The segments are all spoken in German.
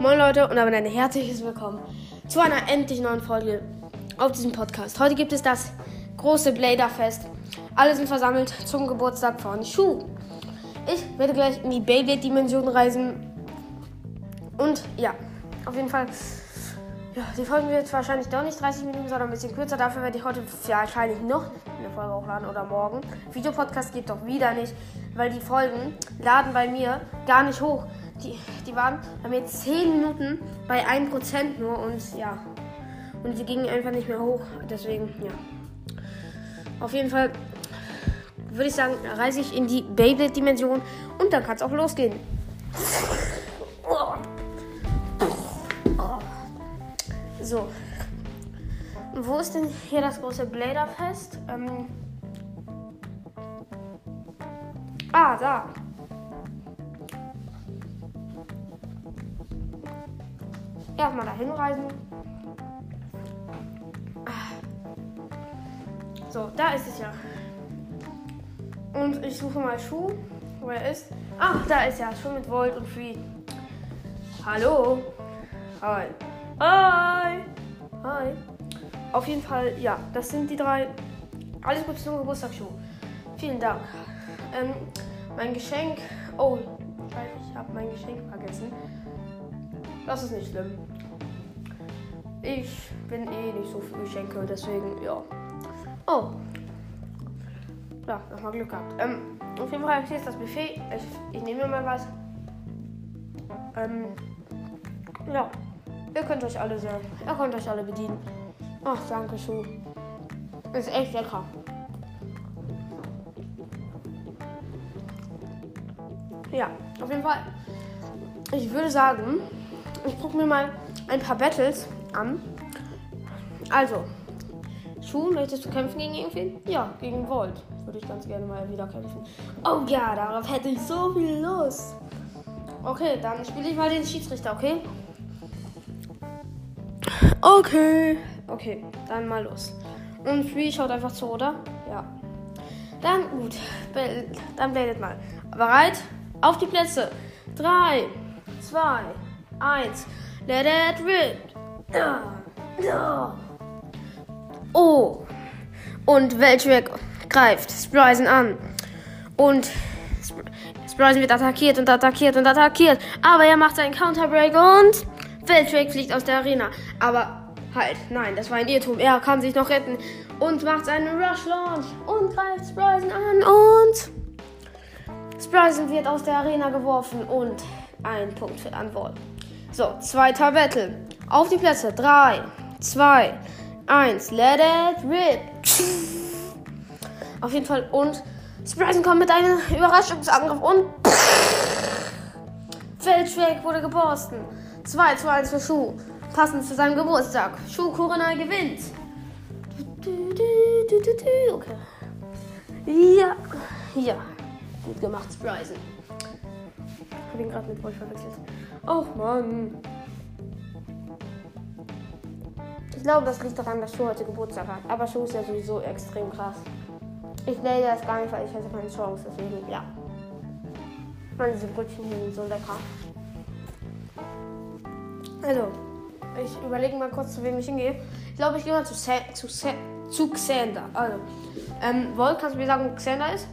Moin Leute und damit ein herzliches Willkommen zu einer endlich neuen Folge auf diesem Podcast. Heute gibt es das große Bladerfest. Alle sind versammelt zum Geburtstag von Schuh. Ich werde gleich in die Beyblade-Dimension reisen. Und ja, auf jeden Fall. Ja, die Folge wird wahrscheinlich doch nicht 30 Minuten, sondern ein bisschen kürzer. Dafür werde ich heute wahrscheinlich noch eine Folge hochladen oder morgen. Videopodcast geht doch wieder nicht, weil die Folgen laden bei mir gar nicht hoch. Die, die waren bei mir 10 Minuten bei 1% nur und ja. Und die gingen einfach nicht mehr hoch. Deswegen, ja. Auf jeden Fall würde ich sagen, reise ich in die Beyblade-Dimension und dann kann es auch losgehen. So. Wo ist denn hier das große Bladerfest? Ähm ah, da. Erstmal dahin reisen. So, da ist es ja. Und ich suche mal Schuh, wo er ist. Ach, da ist er. Schuh mit Volt und Free. Hallo. Hi. Hi. Hi. Auf jeden Fall, ja, das sind die drei. Alles Gute zum Geburtstag, Schuh. Vielen Dank. Ähm, mein Geschenk. Oh, ich habe mein Geschenk vergessen. Das ist nicht schlimm. Ich bin eh nicht so für Geschenke, deswegen, ja. Oh. Ja, nochmal Glück gehabt. Ähm, auf jeden Fall, hier ist das Buffet. Ich, ich nehme mir mal was. Ähm, ja. Ihr könnt euch alle sehen. Ihr könnt euch alle bedienen. Ach, danke schön. Ist echt lecker. Ja, auf jeden Fall. Ich würde sagen, ich gucke mir mal ein paar Battles an. Also, Schuh, möchtest du kämpfen gegen irgendwen? Ja, gegen Volt. Würde ich ganz gerne mal wieder kämpfen. Oh ja, darauf hätte ich so viel Lust. Okay, dann spiele ich mal den Schiedsrichter, okay? Okay. Okay, dann mal los. Und Free schaut einfach zu, oder? Ja. Dann gut. Dann blendet mal. Bereit? Auf die Plätze. 3, 2, 1. Let it rip. Oh. Und Weltschweck greift Spryzen an. Und Spryzen wird attackiert und attackiert und attackiert. Aber er macht seinen Counterbreak und Weltschweck fliegt aus der Arena. Aber halt, nein, das war ein Irrtum. Er kann sich noch retten und macht seinen Rush Launch und greift Spryzen an und Spryzen wird aus der Arena geworfen und ein Punkt für Antwort. So, zweiter Battle. Auf die Plätze. 3, 2, 1. Let it rip. Auf jeden Fall. Und Spryzen kommt mit einem Überraschungsangriff und Feldschweck wurde geborsten. 2 zu 1 für Schuh. Passend zu seinem Geburtstag. Schuh Kurenai gewinnt. Okay. Ja. Ja. Gut gemacht, Spryzen. Ich hab ihn gerade mit euch verwechselt. Och Mann. Ich glaube, das liegt daran, dass Schuh heute Geburtstag hat. Aber Schuh ist ja sowieso extrem krass. Ich lade das gar nicht, weil ich hätte keine Chance. Deswegen, ja. Mann, diese Brötchen hier sind so lecker. Also, ich überlege mal kurz, zu wem ich hingehe. Ich glaube, ich gehe mal zu, Sa zu, Sa zu Xander. Also, ähm, Volt, kannst du mir sagen, wo Xander ist?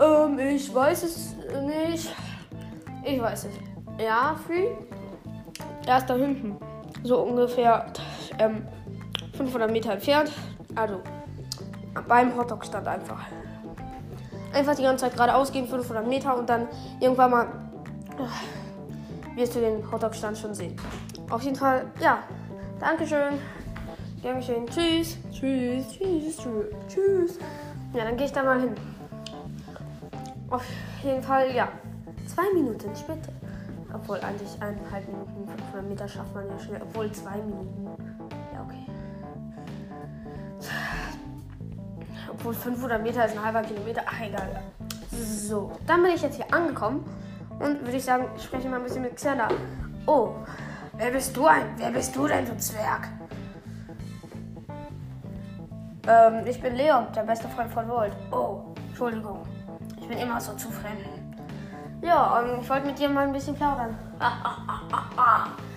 Ähm, ich weiß es nicht. Ich weiß es. Ja, Free. Er ist da hinten. So ungefähr ähm, 500 Meter entfernt. Also beim Hotdog-Stand einfach. Einfach die ganze Zeit geradeaus gehen, 500 Meter und dann irgendwann mal äh, wirst du den Hotdog-Stand schon sehen. Auf jeden Fall, ja. Dankeschön. Dankeschön. Tschüss. Tschüss. Tschüss. Tschüss. Tschüss. Ja, dann gehe ich da mal hin. Auf jeden Fall, ja. Zwei Minuten später. Obwohl eigentlich eineinhalb Minuten, 500 Meter schafft man ja schnell. Obwohl zwei Minuten. Ja, okay. Obwohl 500 Meter ist ein halber Kilometer. Ach, egal. So, dann bin ich jetzt hier angekommen. Und würde ich sagen, ich spreche mal ein bisschen mit Xander. Oh, wer bist du ein? Wer bist du denn, du Zwerg? Ähm, ich bin Leon, der beste Freund von Volt. Oh, Entschuldigung. Ich bin immer so zu fremd. Ja, ähm, ich wollte mit dir mal ein bisschen plaudern.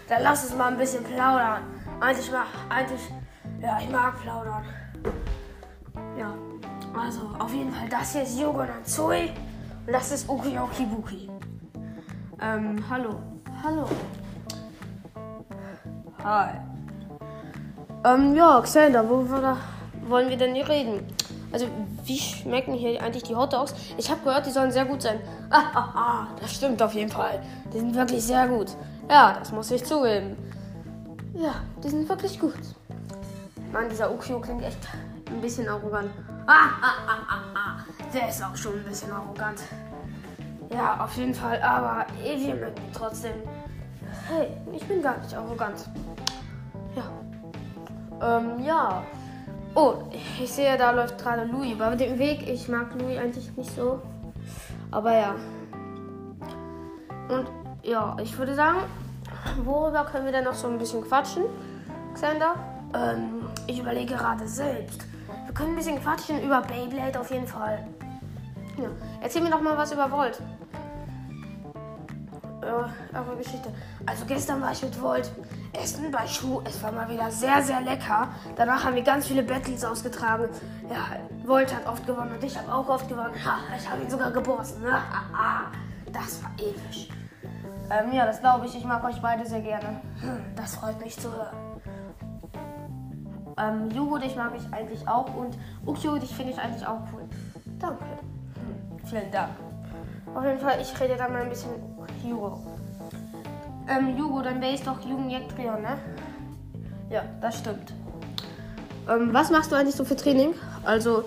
Dann lass uns mal ein bisschen plaudern. Eigentlich mag, eigentlich, ja, ich mag plaudern. Ja, also auf jeden Fall, das hier ist Yoga Natsui und das ist Ukiyoki Buki. Ähm, hallo. Hallo. Hi. Ähm, ja, Xander, worüber wollen wir denn hier reden? Also, wie schmecken hier eigentlich die Hot Dogs? Ich habe gehört, die sollen sehr gut sein. Ah, ah, ah, das stimmt auf jeden Fall. Die sind wirklich sehr gut. Ja, das muss ich zugeben. Ja, die sind wirklich gut. Mann, dieser Ukio klingt echt ein bisschen arrogant. Ah, ah, ah, ah, ah. Der ist auch schon ein bisschen arrogant. Ja, auf jeden Fall, aber wir mögen ihn trotzdem. Hey, ich bin gar nicht arrogant. Ja. Ähm, ja. Oh, ich sehe, da läuft gerade Louis über den Weg. Ich mag Louis eigentlich nicht so. Aber ja. Und ja, ich würde sagen, worüber können wir denn noch so ein bisschen quatschen, Xander? Ähm, ich überlege gerade selbst. Wir können ein bisschen quatschen über Beyblade auf jeden Fall. Ja. Erzähl mir doch mal was über Volt äh, eure Geschichte. Also gestern war ich mit Volt essen bei Schuh. Es war mal wieder sehr, sehr lecker. Danach haben wir ganz viele Battles ausgetragen. Ja, Volt hat oft gewonnen und ich habe auch oft gewonnen. Ha, ich habe ihn sogar gebossen. Das war episch. Ähm, ja, das glaube ich. Ich mag euch beide sehr gerne. Hm, das freut mich zu hören. Ähm, Jugo, dich mag ich eigentlich auch und Ukyo, dich finde ich eigentlich auch cool. Danke. Hm, vielen Dank. Auf jeden Fall, ich rede dann mal ein bisschen Jugo. Ähm, Jugo, dein Base doch Jugendjagdtrion, ne? Ja, das stimmt. Ähm, was machst du eigentlich so für Training? Also,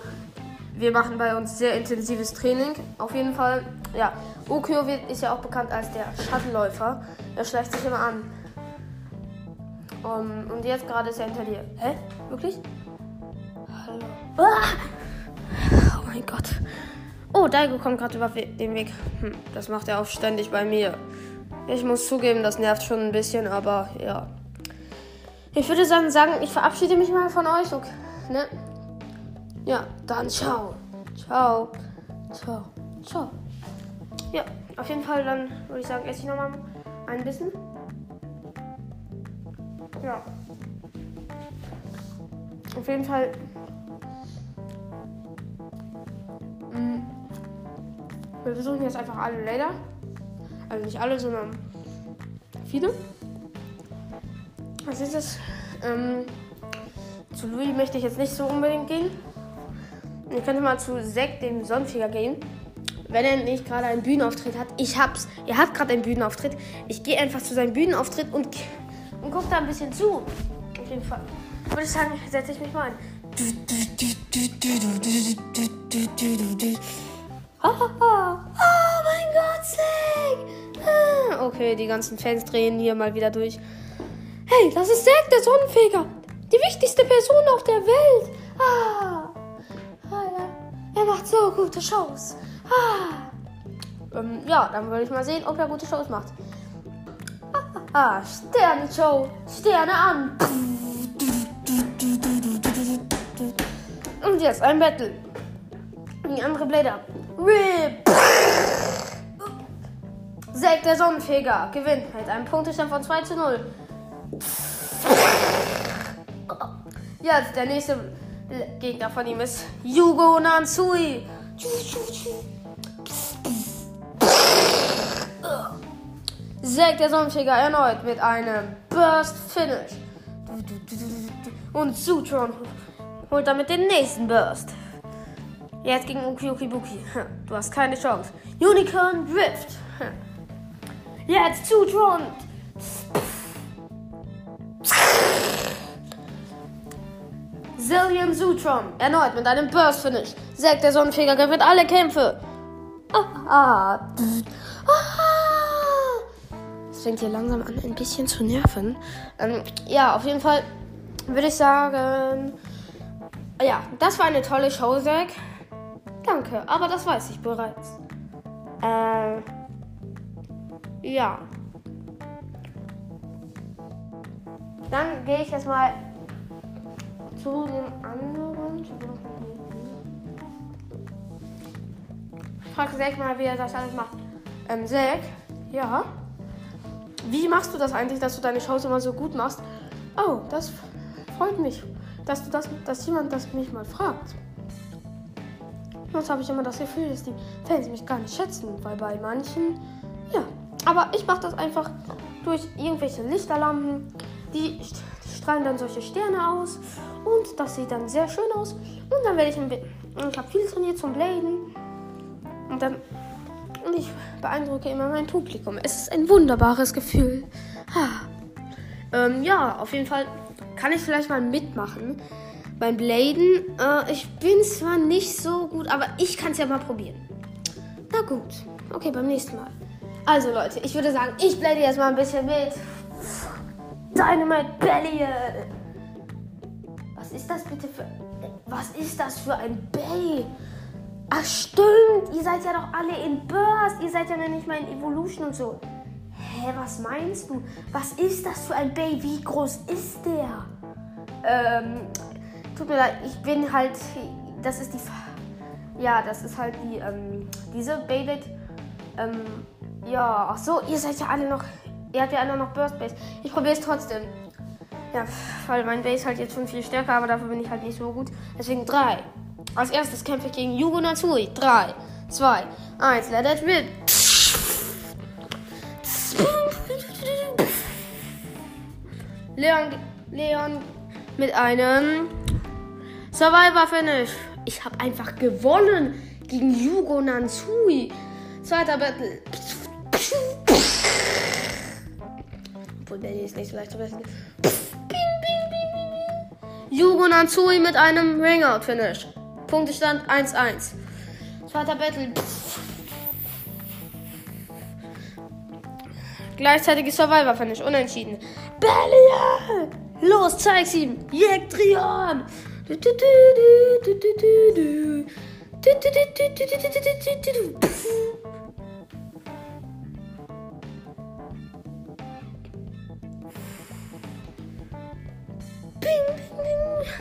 wir machen bei uns sehr intensives Training. Auf jeden Fall, ja. Wird, ist ja auch bekannt als der Schattenläufer. Er schleicht sich immer an. Um, und jetzt gerade ist er hinter dir. Hä? Wirklich? Hallo. Ah! Oh mein Gott. Oh, Daigo kommt gerade über den Weg. Hm, das macht er auch ständig bei mir. Ich muss zugeben, das nervt schon ein bisschen, aber ja. Ich würde dann sagen, ich verabschiede mich mal von euch. Okay, ne? Ja, dann ciao. Ciao. Ciao. Ciao. Ja, auf jeden Fall dann würde ich sagen, esse ich nochmal ein bisschen. Ja. Auf jeden Fall Wir versuchen jetzt einfach alle Leder. Also nicht alle, sondern viele. Was ist das? Ähm, zu Louis möchte ich jetzt nicht so unbedingt gehen. Ich könnte mal zu Zack, dem Sonnenfeger, gehen. Wenn er nicht gerade einen Bühnenauftritt hat. Ich hab's. Er hat gerade einen Bühnenauftritt. Ich gehe einfach zu seinem Bühnenauftritt und, und gucke da ein bisschen zu. Auf jeden Fall. Würde ich sagen, setze ich mich mal ein. Oh, mein Gott, Zack! Okay, die ganzen Fans drehen hier mal wieder durch. Hey, das ist Zack, der Sonnenfeger. Die wichtigste Person auf der Welt. Ah. Er macht so gute Shows. Ah. Ähm, ja, dann würde ich mal sehen, ob er gute Shows macht. Ah, Sterne-Show. Sterne an. Und jetzt ein Battle. Die andere Blätter. Rip. Zack, der Sonnenfeger, gewinnt mit einem Punktestand von 2 zu 0. Jetzt der nächste Gegner von ihm ist Yugo Nansui. Zack, der Sonnenfeger, erneut mit einem Burst Finish. Und Sutron holt damit den nächsten Burst. Jetzt gegen Ukiukibuki. Du hast keine Chance. Unicorn Drift. Jetzt zu Tron. Zillion Zutron. Erneut mit einem Burst Finish. Zack, der Sonnenfeger gewinnt alle Kämpfe. Ah, ah. Es fängt hier langsam an, ein bisschen zu nerven. Ähm, ja, auf jeden Fall würde ich sagen. Ja, das war eine tolle Show, Zack. Danke, aber das weiß ich bereits. Äh. Ja. Dann gehe ich jetzt mal zu dem anderen. Ich frage Zack mal, wie er das alles macht. Ähm, Zack, ja. Wie machst du das eigentlich, dass du deine Shows immer so gut machst? Oh, das freut mich, dass du das, dass jemand das mich mal fragt. Sonst habe ich immer das Gefühl, dass die Fans mich gar nicht schätzen, weil bei manchen. Aber ich mache das einfach durch irgendwelche Lichterlampen. Die, strahlen dann solche Sterne aus und das sieht dann sehr schön aus. Und dann werde ich ein ich habe viel trainiert zum Bladen und dann und ich beeindrucke immer mein Publikum. Es ist ein wunderbares Gefühl. Ha. Ähm, ja, auf jeden Fall kann ich vielleicht mal mitmachen beim Bladen. Äh, ich bin zwar nicht so gut, aber ich kann es ja mal probieren. Na gut. Okay, beim nächsten Mal. Also Leute, ich würde sagen, ich blende jetzt mal ein bisschen mit. Dynamite Bellion. Was ist das bitte für... Was ist das für ein Bay? Ach stimmt, ihr seid ja doch alle in Burst. Ihr seid ja noch nicht mal in Evolution und so. Hä, was meinst du? Was ist das für ein Bay? Wie groß ist der? Ähm, tut mir leid, ich bin halt. Das ist die. Ja, das ist halt die. Ähm, diese Beyblade. Ähm, ja, ach so, ihr seid ja alle noch. Ihr habt ja alle noch Burst Base. Ich probiere es trotzdem. Ja, weil mein Base halt jetzt schon viel stärker, aber dafür bin ich halt nicht so gut. Deswegen drei. Als erstes kämpfe ich gegen Yugo Natsui. 3, 2, 1, let it rip. Leon, Leon mit einem Survivor Finish. Ich habe einfach gewonnen gegen Yugo Nansui. Zweiter Battle. Obwohl, der ist nicht so leicht zu wissen. Yugo Nansui mit einem Ringout Finish. Punktestand 1-1. Zweiter Battle. Gleichzeitiges Survivor Finish. Unentschieden. Bellion! Los, zeig's ihm! Jektrion!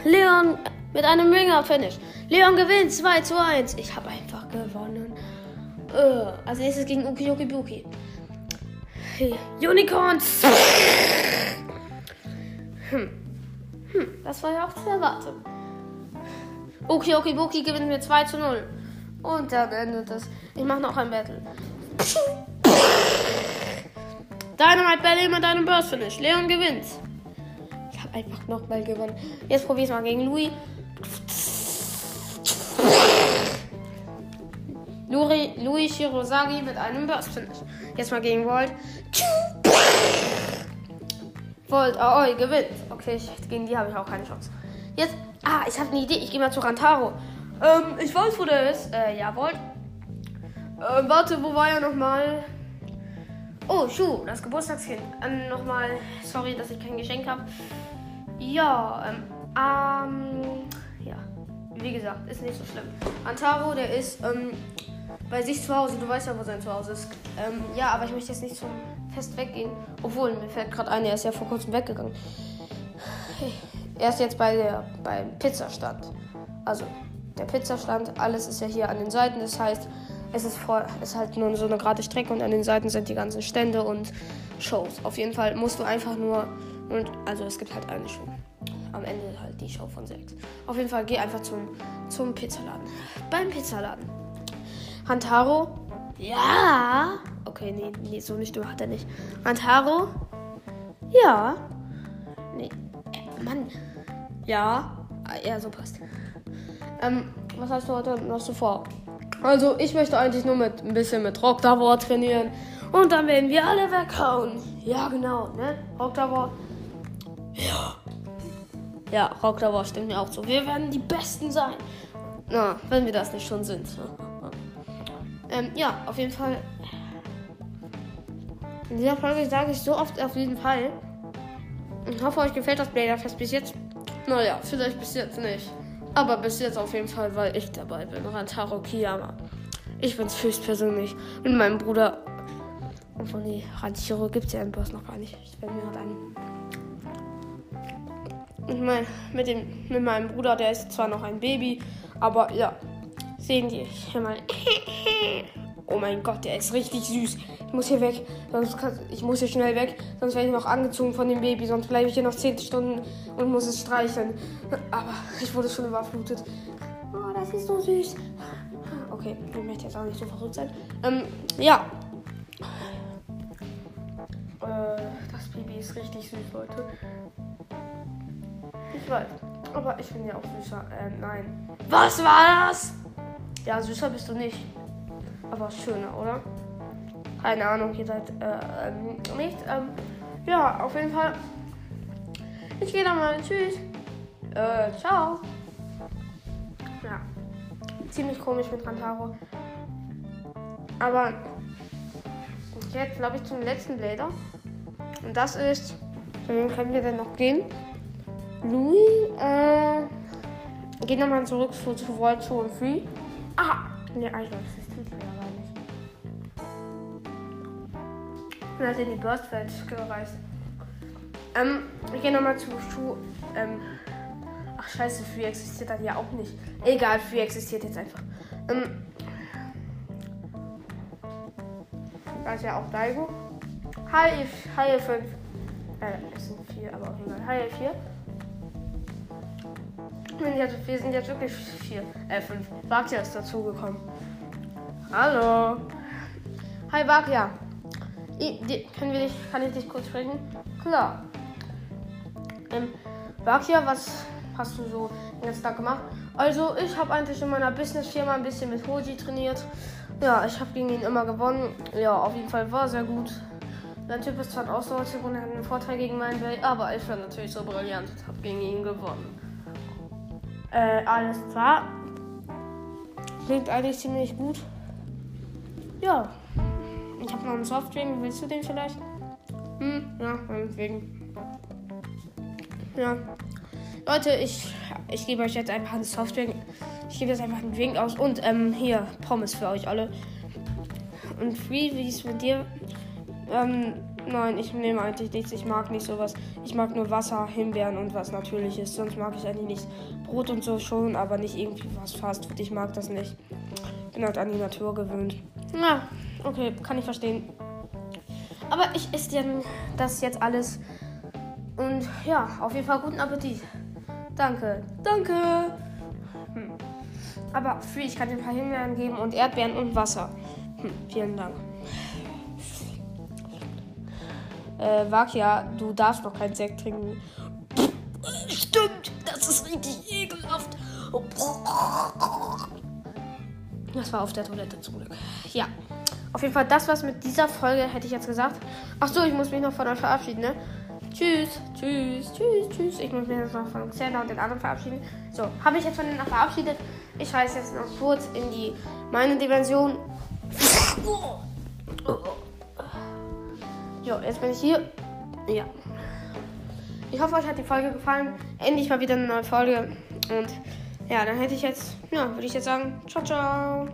Leon mit einem Ringer-Finish. Leon gewinnt 2 zu 1. Ich habe einfach gewonnen. Uh, als nächstes gegen Uki Uki Buki. Hey, Unicorns. Hm. Hm, das war ja auch zu erwarten. Uki Uki Buki gewinnt mir 2 zu 0. Und dann endet es. Ich mache noch ein Battle. Dynamite Battle mit einem Burst Finish. Leon gewinnt. Einfach nochmal gewonnen. Jetzt ich mal gegen Louis. Luri, Louis Shirosagi mit einem Burst Finish. Jetzt mal gegen Volt. Volt Aoi gewinnt. Okay, ich, gegen die habe ich auch keine Chance. Jetzt, ah, ich habe eine Idee. Ich gehe mal zu Rantaro. Ähm, ich weiß, wo der ist. Äh, ja, Volt. Ähm, warte, wo war er nochmal? Oh, Schuh, das Geburtstagskind. Ähm, nochmal, sorry, dass ich kein Geschenk habe. Ja, ähm, ähm, ja. Wie gesagt, ist nicht so schlimm. Antaro, der ist, ähm, bei sich zu Hause. Du weißt ja, wo sein Zuhause ist. Ähm, ja, aber ich möchte jetzt nicht zum Fest weggehen. Obwohl, mir fällt gerade ein, er ist ja vor kurzem weggegangen. Er ist jetzt bei der, beim Pizzastand. Also, der Pizzastand, alles ist ja hier an den Seiten. Das heißt, es ist, vor, ist halt nur so eine gerade Strecke und an den Seiten sind die ganzen Stände und Shows. Auf jeden Fall musst du einfach nur. Und, also, es gibt halt eine Show. Am Ende halt die Show von sechs. Auf jeden Fall geh einfach zum, zum Pizzaladen. Beim Pizzaladen. Hantaro? Ja. Okay, nee, nee, so nicht, du hat er nicht. Hantaro? Ja. Nee. Mann. Ja. Ah, ja, so passt. Ähm, was hast du heute noch so vor? Also, ich möchte eigentlich nur mit ein bisschen mit Rock trainieren. Und dann werden wir alle weghauen. Ja, genau, ne? Rock. Ja. Ja, Rock Davor stimmt mir auch so. Wir werden die Besten sein. Na, wenn wir das nicht schon sind. Ähm, ja, auf jeden Fall. In dieser Folge sage ich so oft auf jeden Fall. Ich hoffe, euch gefällt das Bladerfest bis jetzt. Naja, vielleicht bis jetzt nicht. Aber bis jetzt auf jeden Fall, weil ich dabei bin. Rantaro Kiyama. Ich bin's höchstpersönlich. Mit meinem Bruder. Obwohl, nee, Rantaro gibt's ja im Boss noch gar nicht. Ich werde mir gerade einen. Und mein, mit, dem, mit meinem Bruder, der ist zwar noch ein Baby, aber ja, sehen die hier mal. Oh mein Gott, der ist richtig süß. Ich muss hier weg. Sonst kann, ich muss hier schnell weg. Sonst werde ich noch angezogen von dem Baby. Sonst bleibe ich hier noch 10 Stunden und muss es streicheln. Aber ich wurde schon überflutet. Oh, das ist so süß. Okay, ich möchte jetzt auch nicht so verrückt sein. Ähm, ja. Äh, das Baby ist richtig süß, Leute. Ich weiß. Aber ich finde ja auch süßer. Ähm, nein. Was war das? Ja, süßer bist du nicht. Aber schöner, oder? Keine Ahnung, ihr seid äh, ähm, nicht. Ähm, ja, auf jeden Fall. Ich gehe dann mal. Tschüss. Äh, ciao. Ja. Ziemlich komisch mit Rantaro. Aber jetzt glaube ich zum letzten Blader. Und das ist. Können wir denn noch gehen? Louis, äh. Gehen nochmal zurück zu, zu World 2 und 3. Ah! Ne, Alter, das ist Titel aber nicht. Und hat in die Burstwelt gereist. Ähm, ich gehe nochmal zu Schuh. Ähm, ach scheiße, Free existiert dann ja auch nicht. Egal, Free existiert jetzt einfach. Ähm, da ist ja auch Daigo. Hi, Hi 5. Äh, es sind 4, aber auch egal. Hi 4. Wir sind jetzt wirklich 4, äh 5. Bakia ist dazugekommen. Hallo. Hi Bakia. können wir dich, kann ich dich kurz sprechen? Klar. Ähm, Bakia, was hast du so den ganzen Tag gemacht? Also, ich habe eigentlich in meiner Business-Firma ein bisschen mit Hoji trainiert. Ja, ich habe gegen ihn immer gewonnen. Ja, auf jeden Fall war sehr gut. Der Typ ist zwar ein Ausdauertyp und hat einen Vorteil gegen meinen Welt, aber ich war natürlich so brillant und habe gegen ihn gewonnen. Äh, alles klar. Klingt eigentlich ziemlich gut. Ja. Ich habe noch einen Softdrink. Willst du den vielleicht? Hm, ja, meinetwegen. Ja. Leute, ich, ich gebe euch jetzt einfach einen Softdrink. Ich gebe jetzt einfach einen Drink aus. Und ähm, hier, Pommes für euch alle. Und Free, wie ist mit dir? Ähm, nein, ich nehme eigentlich nichts. Ich mag nicht sowas. Ich mag nur Wasser, Himbeeren und was natürliches. Sonst mag ich eigentlich nichts. Brot und so schon, aber nicht irgendwie was Fastfood. Ich mag das nicht. Bin halt an die Natur gewöhnt. Na, okay, kann ich verstehen. Aber ich esse denn das jetzt alles. Und ja, auf jeden Fall guten Appetit. Danke, danke. Hm. Aber für ich kann dir ein paar Himbeeren geben und Erdbeeren und Wasser. Hm, vielen Dank. Äh, Vakia, du darfst noch keinen Sekt trinken. Stimmt, das ist richtig ekelhaft. Das war auf der Toilette zum Glück. Ja. Auf jeden Fall, das war's mit dieser Folge, hätte ich jetzt gesagt. Ach so, ich muss mich noch von euch verabschieden, ne? Tschüss, tschüss, tschüss, tschüss. Ich muss mich jetzt noch von Xander und den anderen verabschieden. So, habe ich jetzt von denen noch verabschiedet. Ich reise jetzt noch kurz in die meine Dimension. Jo, jetzt bin ich hier. Ja. Ich hoffe, euch hat die Folge gefallen. Endlich mal wieder eine neue Folge. Und ja, dann hätte ich jetzt, ja, würde ich jetzt sagen, ciao, ciao.